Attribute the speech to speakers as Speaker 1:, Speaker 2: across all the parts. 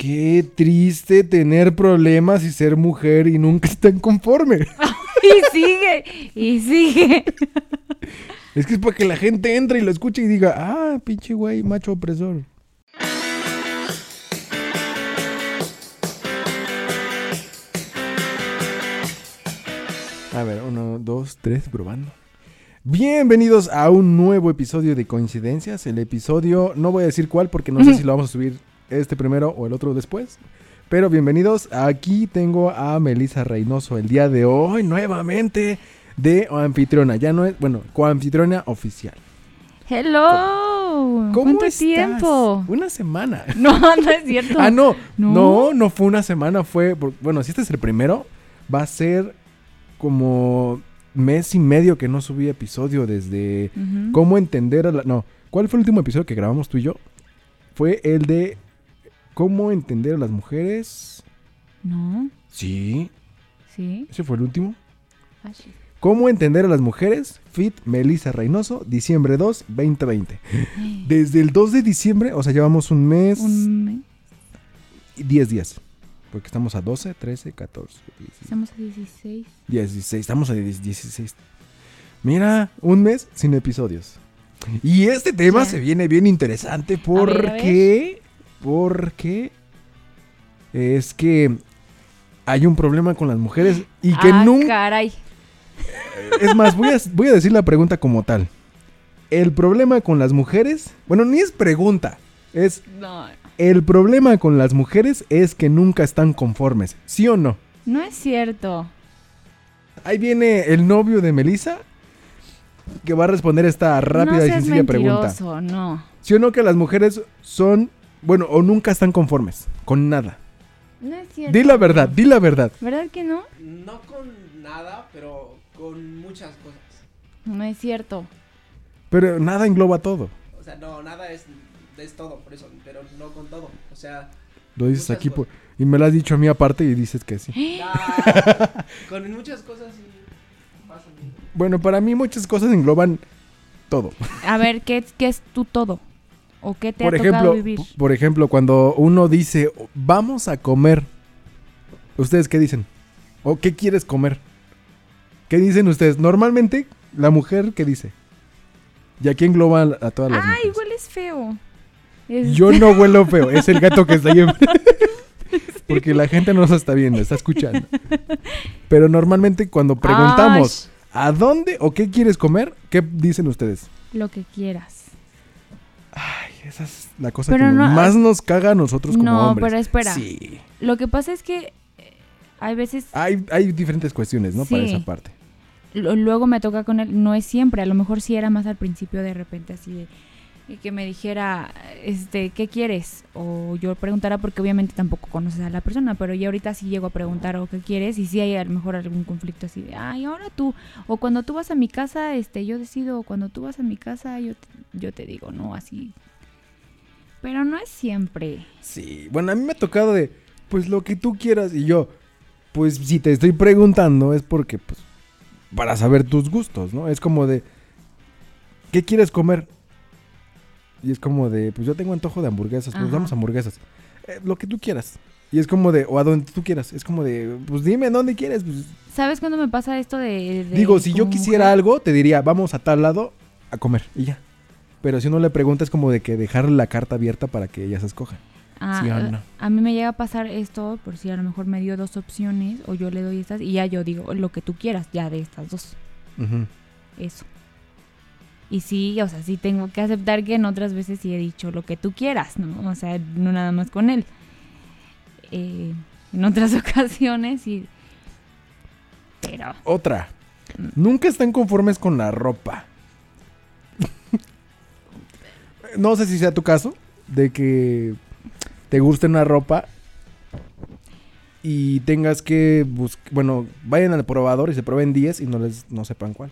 Speaker 1: Qué triste tener problemas y ser mujer y nunca estar conforme.
Speaker 2: y sigue, y sigue.
Speaker 1: Es que es para que la gente entre y lo escuche y diga, ah, pinche güey, macho opresor. A ver, uno, dos, tres, probando. Bienvenidos a un nuevo episodio de Coincidencias. El episodio, no voy a decir cuál porque no sé si lo vamos a subir este primero o el otro después. Pero bienvenidos. Aquí tengo a Melissa Reynoso el día de hoy nuevamente de anfitriona. Ya no es, bueno, coanfitriona oficial.
Speaker 2: Hello.
Speaker 1: ¿Cómo
Speaker 2: ¿Cuánto
Speaker 1: estás?
Speaker 2: tiempo?
Speaker 1: Una semana.
Speaker 2: No, no es cierto.
Speaker 1: Ah, no,
Speaker 2: No.
Speaker 1: no, no, fue una semana, fue, bueno, si este es el primero, va a ser como mes y medio que no subí episodio desde cómo entender a la, no, ¿cuál fue el último episodio que grabamos tú y yo? Fue el de cómo entender a las mujeres.
Speaker 2: No,
Speaker 1: Sí,
Speaker 2: sí.
Speaker 1: ese fue el último.
Speaker 2: Ah, sí.
Speaker 1: ¿Cómo entender a las mujeres? Fit Melissa Reynoso, diciembre 2, 2020. Desde el 2 de diciembre, o sea, llevamos un mes
Speaker 2: Un mes.
Speaker 1: y 10 días. Porque estamos a 12, 13, 14, 15,
Speaker 2: Estamos a 16.
Speaker 1: 16. Estamos a 10 16. Mira, un mes sin episodios. Y este tema
Speaker 2: Ya.
Speaker 1: se viene bien interesante porque... Porque... Es que hay un problema con las mujeres y que
Speaker 2: ah,
Speaker 1: nunca...
Speaker 2: caray.
Speaker 1: Es más, voy a, voy a decir la pregunta como tal. El problema con las mujeres... Bueno, ni es pregunta. Es...
Speaker 2: No,
Speaker 1: El problema con las mujeres es que nunca están conformes. ¿Sí o no?
Speaker 2: no es cierto.
Speaker 1: Ahí viene el novio de Melissa que va a responder esta rápida
Speaker 2: no
Speaker 1: y sencilla pregunta.
Speaker 2: no.
Speaker 1: ¿Sí o no que las mujeres son, bueno, o nunca están conformes con nada?
Speaker 2: No es cierto.
Speaker 1: Di la verdad, di la verdad.
Speaker 2: ¿Verdad que no?
Speaker 3: No con nada, pero con muchas cosas.
Speaker 2: No es cierto.
Speaker 1: Pero nada engloba todo.
Speaker 3: O sea, no, nada es, es todo, por eso, pero no con todo. O sea,
Speaker 1: Lo dices aquí por- y me lo has dicho a mí aparte y dices que sí.
Speaker 3: nah, con muchas cosas sí pasa.
Speaker 1: Bueno, para mí muchas cosas engloban todo.
Speaker 2: A ver, ¿qué, qué es tu todo? ¿O qué te
Speaker 1: por
Speaker 2: ha tocado
Speaker 1: ejemplo,
Speaker 2: vivir?
Speaker 1: por ejemplo, cuando uno dice, vamos a comer, ¿ustedes qué dicen? ¿O qué quieres comer? ¿Qué dicen ustedes? Normalmente, la mujer, ¿qué dice? Y aquí engloba a todas las
Speaker 2: Ay,
Speaker 1: mujeres.
Speaker 2: hueles feo. Es-
Speaker 1: Yo no huelo feo, es el gato que está ahí. Porque la gente no nos está viendo, está escuchando. Pero normalmente cuando preguntamos, ¿a dónde o qué quieres comer? ¿Qué dicen ustedes?
Speaker 2: Lo que quieras.
Speaker 1: Esa es la cosa
Speaker 2: Pero
Speaker 1: que
Speaker 2: no-
Speaker 1: más nos caga a nosotros como
Speaker 2: No,
Speaker 1: hombres.
Speaker 2: pero espera.
Speaker 1: Sí.
Speaker 2: Lo que pasa es que eh, hay veces,
Speaker 1: Hay, hay diferentes cuestiones, ¿no? Para esa parte.
Speaker 2: luego me toca con él, no es siempre, a lo mejor sí era más al principio de repente así de y que me dijera, este, ¿qué quieres? O yo preguntara porque obviamente tampoco conoces a la persona, pero ya ahorita sí llego a preguntar o qué quieres y sí hay a lo mejor algún conflicto así de, ay, ahora tú, o cuando tú vas a mi casa, este, yo decido, o cuando tú vas a mi casa, yo te, yo te digo, ¿no? Así. Pero no es siempre.
Speaker 1: Sí. Bueno, a mí me ha tocado de, pues lo que tú quieras. Y yo, pues si te estoy preguntando es porque, pues, para saber tus gustos, ¿no? Es como de, ¿qué quieres comer? Y es como de, pues yo tengo antojo de hamburguesas, pues
Speaker 2: Ajá.
Speaker 1: a hamburguesas. Eh, lo que tú quieras. Y es como de, o a donde tú quieras. Es como de, pues dime dónde quieres. Pues,
Speaker 2: ¿Sabes cuándo me pasa esto de... de
Speaker 1: Digo, si yo quisiera
Speaker 2: mujer?
Speaker 1: algo, te diría, vamos a tal lado a comer y ya. Pero si uno le pregunta es como de que dejarle la carta abierta para que ella se escoja.
Speaker 2: Ah,
Speaker 1: ¿Sí o
Speaker 2: eh,
Speaker 1: no?
Speaker 2: A mí me llega a pasar esto, por si a lo mejor me dio dos opciones, o yo le doy estas, y ya yo digo, lo que tú quieras, ya de estas dos. Eso. Y sí, o sea, sí tengo que aceptar que en otras veces sí he dicho lo que tú quieras, ¿no? O sea, no nada más con él. Eh, en otras ocasiones sí. Pero,
Speaker 1: Otra.
Speaker 2: Mm.
Speaker 1: Nunca están conformes con la ropa. No sé si sea tu caso, de que te guste una ropa y tengas que buscar, bueno, vayan al probador y se prueben 10 y no les no sepan cuál.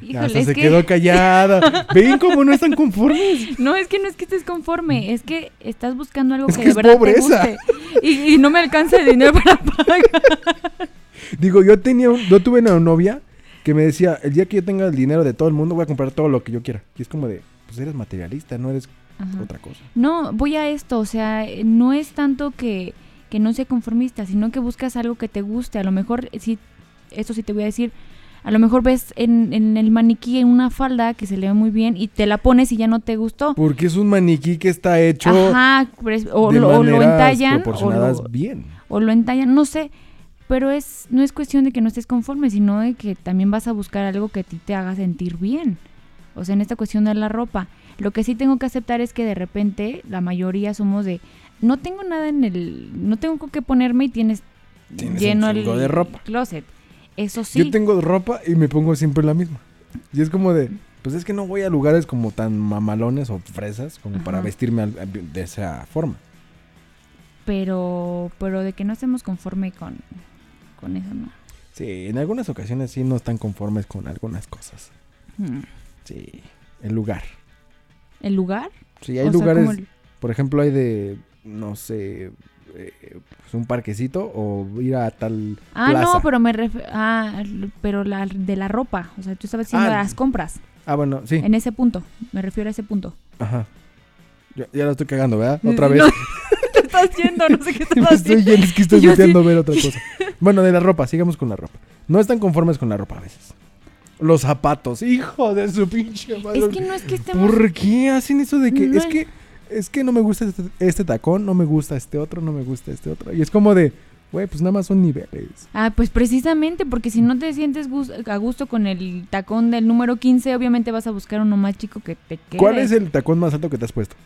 Speaker 2: híjole,
Speaker 1: Hasta se
Speaker 2: que...
Speaker 1: quedó callada. ¿Ven cómo no están conformes?
Speaker 2: No, es que no es que estés conforme, es que estás buscando algo
Speaker 1: Es
Speaker 2: que,
Speaker 1: que
Speaker 2: de
Speaker 1: es
Speaker 2: verdad
Speaker 1: pobreza.
Speaker 2: te guste. Y, y no me alcanza el dinero para pagar.
Speaker 1: Digo, yo tenía, un- yo tuve una novia que me decía, el día que yo tenga el dinero de todo el mundo voy a comprar todo lo que yo quiera. Y es como de, pues eres materialista, no eres
Speaker 2: Ajá.
Speaker 1: otra cosa.
Speaker 2: No, voy a esto, o sea, eh, no es tanto que, que no sea conformista, sino que buscas algo que te guste. A lo mejor, sí, esto sí te voy a decir, a lo mejor ves en, en el maniquí una falda que se le ve muy bien y te la pones y ya no te gustó.
Speaker 1: Porque es un maniquí que está hecho
Speaker 2: Ajá, es- o,
Speaker 1: de
Speaker 2: lo, o lo
Speaker 1: maneras
Speaker 2: entallan o lo,
Speaker 1: bien.
Speaker 2: o lo entallan, no sé. Pero es no es cuestión de que no estés conforme, sino de que también vas a buscar algo que a ti te haga sentir bien. O sea, en esta cuestión de la ropa. Lo que sí tengo que aceptar es que de repente la mayoría somos de no tengo nada en el no tengo con qué ponerme y tienes,
Speaker 1: Tienes
Speaker 2: lleno el
Speaker 1: de ropa.
Speaker 2: closet. Eso sí.
Speaker 1: Yo tengo ropa y me pongo siempre la misma. Y es como de, pues es que no voy a lugares como tan mamalones o fresas como para vestirme de esa forma.
Speaker 2: pero pero de que no estemos conforme con con eso no.
Speaker 1: Sí, en algunas ocasiones sí no están conformes con algunas cosas.
Speaker 2: Hmm.
Speaker 1: Sí, el lugar.
Speaker 2: ¿El lugar?
Speaker 1: Sí, hay
Speaker 2: O
Speaker 1: lugares,
Speaker 2: el-
Speaker 1: por ejemplo, hay de, no sé, eh, pues un parquecito o ir a tal
Speaker 2: Ah,
Speaker 1: plaza.
Speaker 2: no, pero me refiero. Ah, pero la de la ropa. O sea, tú estabas haciendo
Speaker 1: Ah,
Speaker 2: las compras.
Speaker 1: Ah, bueno, sí,
Speaker 2: En ese punto. Me refiero a ese punto.
Speaker 1: ajá. Ya, ya la estoy cagando, ¿verdad? Otra
Speaker 2: No,
Speaker 1: vez.
Speaker 2: te estás yendo, no sé qué
Speaker 1: Me
Speaker 2: estás
Speaker 1: estoy
Speaker 2: haciendo.
Speaker 1: yendo, es que estoy
Speaker 2: Yo
Speaker 1: a ver otra cosa. Bueno, de la ropa, sigamos con la ropa. No están conformes con la ropa a veces. Los zapatos, hijo de su pinche madre.
Speaker 2: Es que no es que estemos.
Speaker 1: ¿Por qué hacen eso de que
Speaker 2: No
Speaker 1: es que es que no me gusta este, este tacón, no me gusta este otro, no me gusta este otro? Y es como de, güey, pues nada más son niveles.
Speaker 2: Ah, pues precisamente, porque si no te sientes a gusto con el tacón del número 15, obviamente vas a buscar uno más chico que te quede.
Speaker 1: ¿Cuál es el tacón más alto que te has puesto?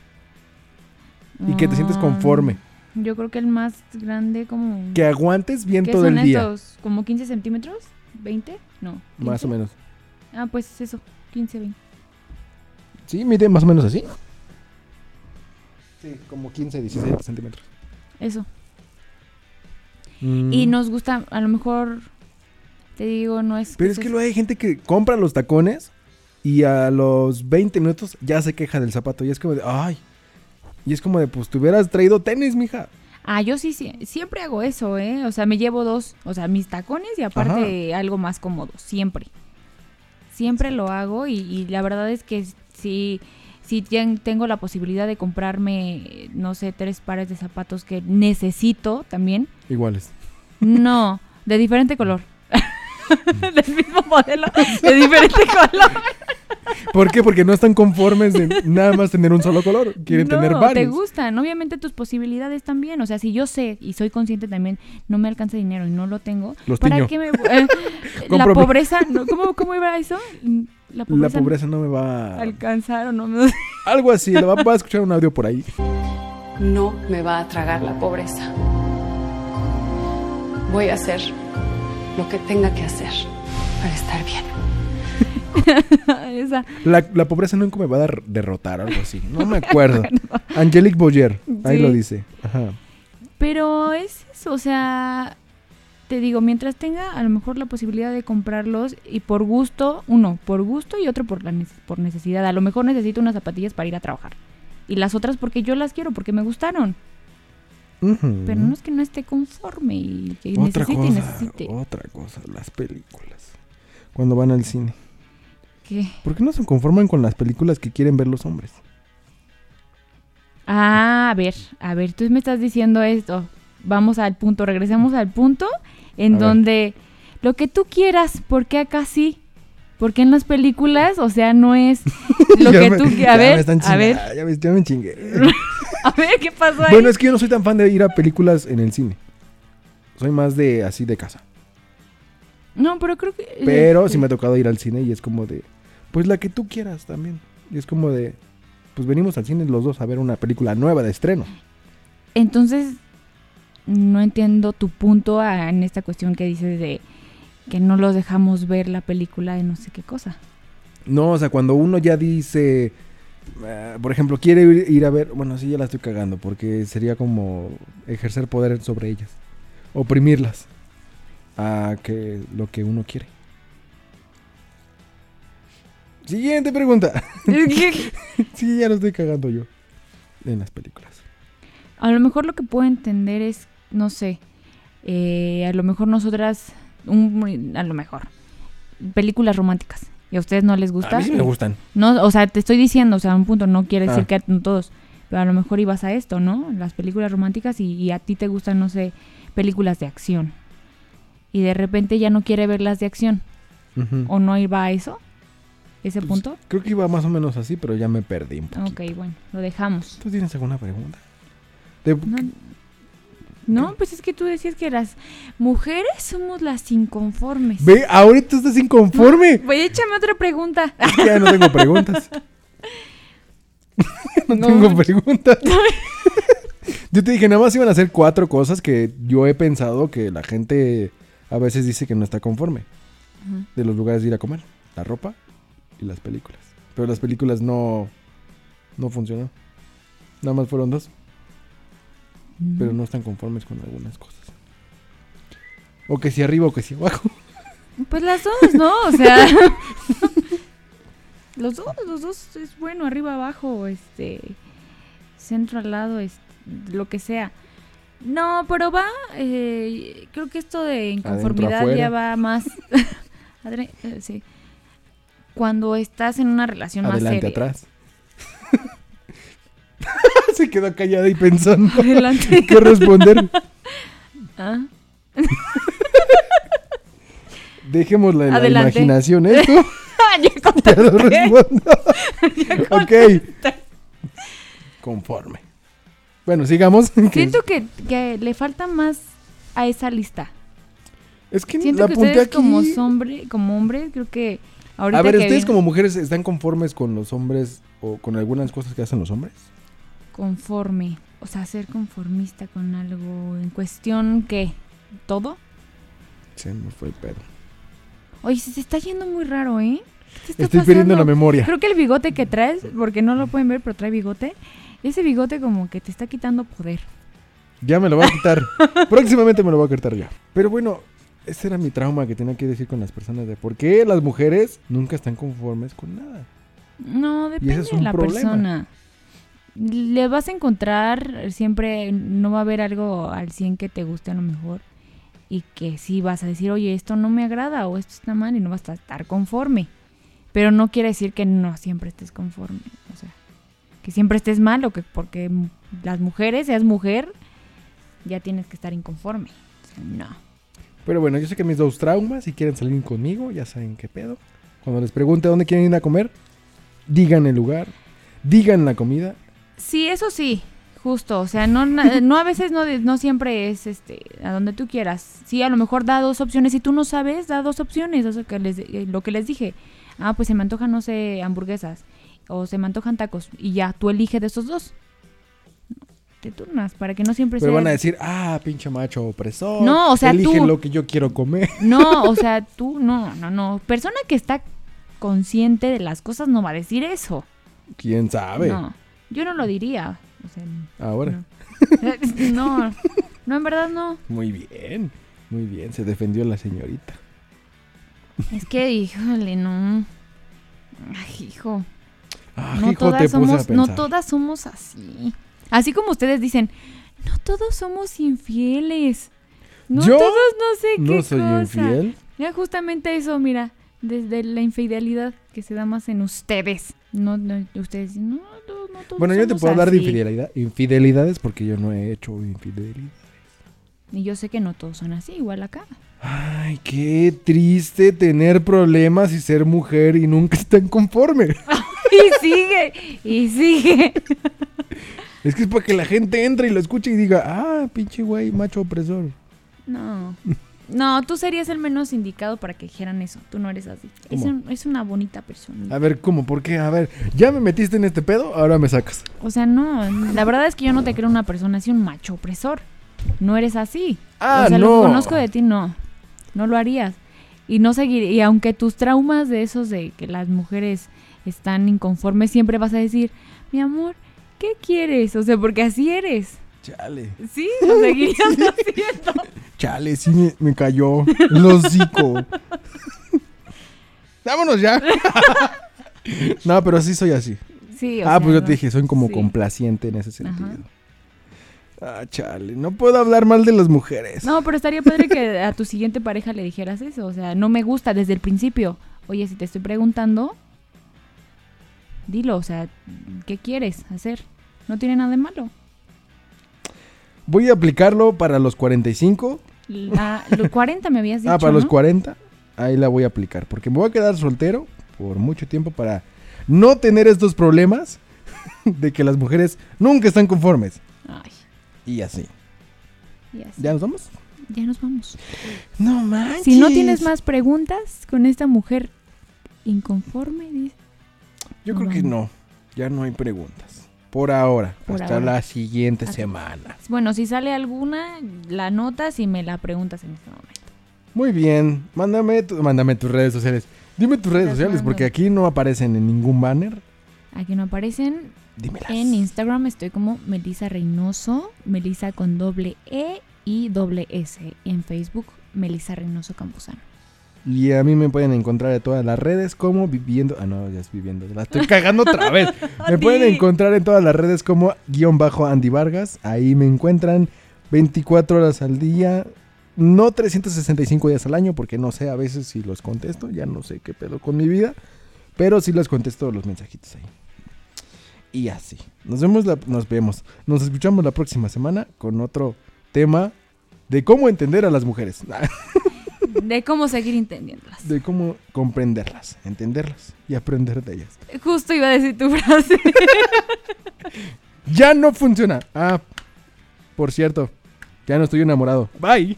Speaker 1: Y que te sientes
Speaker 2: Ah,
Speaker 1: conforme.
Speaker 2: Yo creo que el más grande, como.
Speaker 1: Que aguantes bien
Speaker 2: ¿Qué
Speaker 1: todo
Speaker 2: son
Speaker 1: el día.
Speaker 2: estos? ¿Como 15 centímetros? ¿20? No.
Speaker 1: Más o
Speaker 2: 15.
Speaker 1: menos.
Speaker 2: Ah, pues eso, 15, 20.
Speaker 1: Sí, mide más o menos así. Sí, como 15, 16 centímetros.
Speaker 2: Eso.
Speaker 1: Mm.
Speaker 2: Y nos gusta, a lo mejor, te digo, no es...
Speaker 1: Pero es que luego hay gente que compra los tacones y a los 20 minutos ya se queja del zapato. Y es como de, ay. Y es como de, pues te hubieras traído tenis, mija.
Speaker 2: Ah, yo sí, sí, siempre hago eso, ¿eh? O sea, me llevo dos, o sea, mis tacones y aparte algo más cómodo, siempre. Siempre lo hago y, y la verdad es que si, si tien- tengo la posibilidad de comprarme, no sé, tres pares de zapatos que necesito también,
Speaker 1: Iguales.
Speaker 2: no, de diferente color. Del mismo modelo, de diferente color.
Speaker 1: ¿Por qué? Porque no están conformes de nada más tener un solo color. Quieren
Speaker 2: no,
Speaker 1: tener
Speaker 2: te
Speaker 1: varios.
Speaker 2: gustan. Obviamente tus posibilidades también. O sea, si yo sé y soy consciente también, no me alcanza dinero y no lo tengo.
Speaker 1: Los
Speaker 2: ¿Para
Speaker 1: tiño.
Speaker 2: qué me... eh, la pobreza... no, ¿cómo, ¿Cómo iba eso? La
Speaker 1: La pobreza... no me va a...
Speaker 2: Alcanzar o no me...
Speaker 1: Algo así, le va, va a escuchar un audio por ahí.
Speaker 4: No me va a tragar la pobreza. Voy a hacer lo que tenga que hacer para estar bien.
Speaker 2: Esa.
Speaker 1: La, la pobreza nunca me va a dar- derrotar, algo así. No me acuerdo. Angelique Boyer, ahí lo dice. Ajá.
Speaker 2: Pero es eso, o sea... Te digo, mientras tenga a lo mejor la posibilidad de comprarlos y por gusto, uno, por gusto y otro por, la por necesidad. A lo mejor necesito unas zapatillas para ir a trabajar. Y las otras porque yo las quiero, porque me gustaron. Pero no es que no esté conforme y que
Speaker 1: otra
Speaker 2: necesite y necesite.
Speaker 1: otra cosa, las películas. Cuando van al cine.
Speaker 2: ¿Qué?
Speaker 1: ¿Por qué no se conforman con las películas que quieren ver los hombres?
Speaker 2: Ah, a ver, a ver, tú me estás diciendo esto. Vamos al punto, regresemos al punto en
Speaker 1: A ver.
Speaker 2: donde lo que tú quieras, porque acá sí. Porque en las películas, o sea, no es lo que
Speaker 1: me-
Speaker 2: tú qui-
Speaker 1: ya
Speaker 2: A
Speaker 1: me
Speaker 2: ver,
Speaker 1: están
Speaker 2: a ver,
Speaker 1: Ya me, ya me chingué.
Speaker 2: a ver, ¿qué pasó ahí?
Speaker 1: bueno, es que yo no soy tan fan de ir a películas en el cine. Soy más de así de casa.
Speaker 2: No, pero creo que...
Speaker 1: Pero sí me ha tocado ir al cine y es como de, pues la que tú quieras también. Y es como de, pues venimos al cine los dos a ver una película nueva de estreno.
Speaker 2: Entonces, no entiendo tu punto en esta cuestión que dices de que no los dejamos ver la película de no sé qué cosa.
Speaker 1: No, o sea, cuando uno ya dice, eh, por ejemplo, quiere ir, ir a ver, bueno, sí, ya la estoy cagando, porque sería como ejercer poder sobre ellas, oprimirlas a que lo que uno quiere. Siguiente pregunta. sí, ya lo estoy cagando yo en las películas.
Speaker 2: A lo mejor lo que puedo entender es, no sé, eh, a lo mejor nosotras, un- a lo mejor, películas románticas. y a ustedes no les gusta.
Speaker 1: A mí sí me gustan.
Speaker 2: No, o sea, te estoy diciendo, o sea, un punto no quiere decir
Speaker 1: Ah.
Speaker 2: que a todos, pero a lo mejor ibas a esto, ¿no? Las películas románticas y, y a ti te gustan, no sé, películas de acción. Y de repente ya no quiere ver las de acción. ¿O no iba a eso? ¿Ese
Speaker 1: Pues,
Speaker 2: punto?
Speaker 1: Creo que iba más o menos así, pero ya me perdí un poquito.
Speaker 2: Ok, bueno, lo dejamos.
Speaker 1: ¿Tú tienes alguna pregunta? De-
Speaker 2: No, no, pues es que tú decías que las mujeres somos las inconformes.
Speaker 1: Ve, ahorita estás inconforme.
Speaker 2: Voy, échame otra pregunta.
Speaker 1: Es que ya no tengo preguntas. no,
Speaker 2: No.
Speaker 1: tengo preguntas. yo te dije, nada más iban a hacer cuatro cosas que yo he pensado que la gente a veces dice que no está conforme. De los lugares de ir a comer. La ropa y las películas. Pero las películas no, no funcionó. Nada más fueron dos. Pero no están conformes con algunas cosas. O que si arriba o que si abajo.
Speaker 2: Pues las dos, ¿no? O sea, los dos, los dos es bueno, arriba, abajo, este, centro al lado, es lo que sea. No, pero va, eh, creo que esto de inconformidad ya va más, Adre- eh, sí, cuando estás en una relación
Speaker 1: Adelante,
Speaker 2: más seria.
Speaker 1: atrás. Se quedó callada y pensando
Speaker 2: Adelante.
Speaker 1: qué responder.
Speaker 2: Ah,
Speaker 1: Dejémosla en la imaginación esto.
Speaker 2: ya
Speaker 1: Pero
Speaker 2: contesté.
Speaker 1: respondo.
Speaker 2: Ya
Speaker 1: ok. Conforme. Bueno, sigamos.
Speaker 2: Siento que, que le falta más a esa lista.
Speaker 1: es que
Speaker 2: Siento
Speaker 1: la
Speaker 2: que ustedes
Speaker 1: aquí.
Speaker 2: como hombre, como hombres, creo que ahorita
Speaker 1: A ver, ¿ustedes
Speaker 2: viene-
Speaker 1: como mujeres están conformes con los hombres o con algunas cosas que hacen los hombres?
Speaker 2: conforme, o sea, ser conformista con algo en cuestión que todo.
Speaker 1: Se me fue el pedo.
Speaker 2: Oye, se está yendo muy raro, ¿eh? ¿Qué
Speaker 1: Estoy perdiendo la memoria.
Speaker 2: Creo que el bigote que traes, porque no lo pueden ver, pero trae bigote. Ese bigote como que te está quitando poder.
Speaker 1: Ya me lo voy a quitar. Próximamente me lo voy a quitar ya. Pero bueno, ese era mi trauma que tenía que decir con las personas de por qué las mujeres nunca están conformes con nada.
Speaker 2: No, depende
Speaker 1: es
Speaker 2: de la
Speaker 1: problema.
Speaker 2: persona. Le vas a encontrar, siempre no va a haber algo al 100 que te guste a lo mejor. Y que sí vas a decir, oye, esto no me agrada o esto está mal y no vas a estar conforme. Pero no quiere decir que no siempre estés conforme. O sea, que siempre estés mal o que porque las mujeres, seas mujer, ya tienes que estar inconforme. O sea, no.
Speaker 1: Pero bueno, yo sé que mis dos traumas, si quieren salir conmigo, ya saben qué pedo. Cuando les pregunte dónde quieren ir a comer, digan el lugar, digan la comida.
Speaker 2: Sí, eso sí, justo, o sea, no, na- no a veces no, no siempre es este a donde tú quieras. Sí, a lo mejor da dos opciones y tú no sabes, da dos opciones, o sea, que les, eh, lo que les dije. Ah, pues se me antojan, no sé, hamburguesas o se me antojan tacos y ya, tú elige de esos dos. Te turnas para que no siempre
Speaker 1: Pero
Speaker 2: sea...
Speaker 1: van a decir, ah, pinche macho opresor.
Speaker 2: No, o sea,
Speaker 1: elige
Speaker 2: tú-
Speaker 1: lo que yo quiero comer.
Speaker 2: No, o sea, tú, no, no, no. Persona que está consciente de las cosas no va a decir eso.
Speaker 1: ¿Quién sabe?
Speaker 2: No, yo no lo diría. O sea,
Speaker 1: Ahora.
Speaker 2: no. no, no, en verdad no.
Speaker 1: Muy bien, muy bien, se defendió la señorita.
Speaker 2: Es que, híjole, no. Ay, hijo.
Speaker 1: Ah,
Speaker 2: No
Speaker 1: hijo,
Speaker 2: todas, somos, no todas somos así. Así como ustedes dicen, no todos somos infieles. No
Speaker 1: ¿Yo?
Speaker 2: todos no sé qué
Speaker 1: No soy
Speaker 2: cosa.
Speaker 1: infiel.
Speaker 2: Ya justamente eso, mira, desde la infidelidad que se da más en ustedes. No, no ustedes no, no, no todos
Speaker 1: Bueno, yo te puedo hablar de
Speaker 2: así".
Speaker 1: infidelidad, infidelidades porque yo no he hecho infidelidad.
Speaker 2: Y yo sé que no todos son así, igual acá.
Speaker 1: Ay, qué triste tener problemas y ser mujer y nunca estar conforme.
Speaker 2: Y sigue, y sigue.
Speaker 1: Es que es para que la gente entre y lo escuche y diga, ah, pinche güey, macho opresor.
Speaker 2: No. No, tú serías el menos indicado para que dijeran eso. Tú no eres así. Es,
Speaker 1: ¿Cómo?
Speaker 2: un- es una bonita persona.
Speaker 1: A ver, ¿cómo? ¿Por qué? A ver, ya me metiste en este pedo, ahora me sacas.
Speaker 2: O sea, no. La verdad es que yo no te creo una persona así, un macho opresor. No eres así.
Speaker 1: Ah,
Speaker 2: o sea,
Speaker 1: no.
Speaker 2: lo que conozco de ti, no. No lo harías. Y no seguir. Y aunque tus traumas de esos de que las mujeres están inconformes, siempre vas a decir, mi amor, ¿qué quieres? O sea, porque así eres.
Speaker 1: Chale.
Speaker 2: Sí, lo seguirías haciendo.
Speaker 1: Chale, sí me, me cayó el hocico. Vámonos ya. no, pero sí soy así.
Speaker 2: Sí, o
Speaker 1: ah,
Speaker 2: sea,
Speaker 1: pues yo te dije, soy como
Speaker 2: Sí.
Speaker 1: complaciente en ese sentido.
Speaker 2: Ajá.
Speaker 1: Ah, chale, no puedo hablar mal de las mujeres.
Speaker 2: No, pero estaría padre que a tu siguiente pareja le dijeras eso. O sea, no me gusta desde el principio. oye, si te estoy preguntando, dilo, o sea, ¿qué quieres hacer? No tiene nada de malo.
Speaker 1: Voy a aplicarlo para los 45.
Speaker 2: La, los 40 me habías dicho.
Speaker 1: ah, para los
Speaker 2: ¿no?
Speaker 1: 40. Ahí la voy a aplicar. Porque me voy a quedar soltero por mucho tiempo para no tener estos problemas de que las mujeres nunca están conformes.
Speaker 2: Ay,
Speaker 1: Y así.
Speaker 2: ya, sé.
Speaker 1: ¿Ya nos vamos?
Speaker 2: Ya nos vamos.
Speaker 1: No manches.
Speaker 2: Si no tienes más preguntas con esta mujer inconforme, dice.
Speaker 1: Yo creo que no. Ya no hay preguntas. Por ahora.
Speaker 2: Por
Speaker 1: hasta
Speaker 2: ahora.
Speaker 1: la siguiente semana.
Speaker 2: Bueno, si sale alguna, la notas y me la preguntas en este momento.
Speaker 1: Muy bien. Mándame, tu- mándame tus redes sociales. Dime tus redes
Speaker 2: Las
Speaker 1: sociales
Speaker 2: mando.
Speaker 1: porque aquí no aparecen en ningún banner.
Speaker 2: Aquí no aparecen.
Speaker 1: Dímelas.
Speaker 2: En Instagram estoy como Melisa Reynoso, Melisa con doble E y doble S. En Facebook, Melisa Reynoso Campuzano.
Speaker 1: Y a mí me pueden encontrar en todas las redes como viviendo. Ah, no, ya es viviendo. La estoy cagando otra vez. Me pueden encontrar en todas las redes como guion bajo Andy Vargas. Ahí me encuentran 24 horas al día. No 365 días al año, porque no sé a veces si los contesto. Ya no sé qué pedo con mi vida. Pero sí los contesto los mensajitos ahí. Y así. Nos vemos, la- nos vemos. Nos escuchamos la próxima semana con otro tema de cómo entender a las mujeres.
Speaker 2: De cómo seguir entendiéndolas.
Speaker 1: de cómo comprenderlas, entenderlas y aprender de ellas.
Speaker 2: Justo iba a decir tu frase.
Speaker 1: Ya no funciona. Ah, por cierto, ya no estoy enamorado. Bye.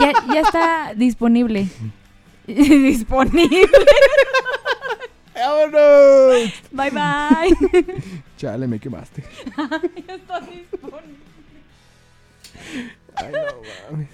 Speaker 2: ya, ya está disponible. disponible.
Speaker 1: ¡Vámonos!
Speaker 2: Bye bye.
Speaker 1: Chale, me quemaste.
Speaker 2: ya está disponible.
Speaker 1: Ay, no mames.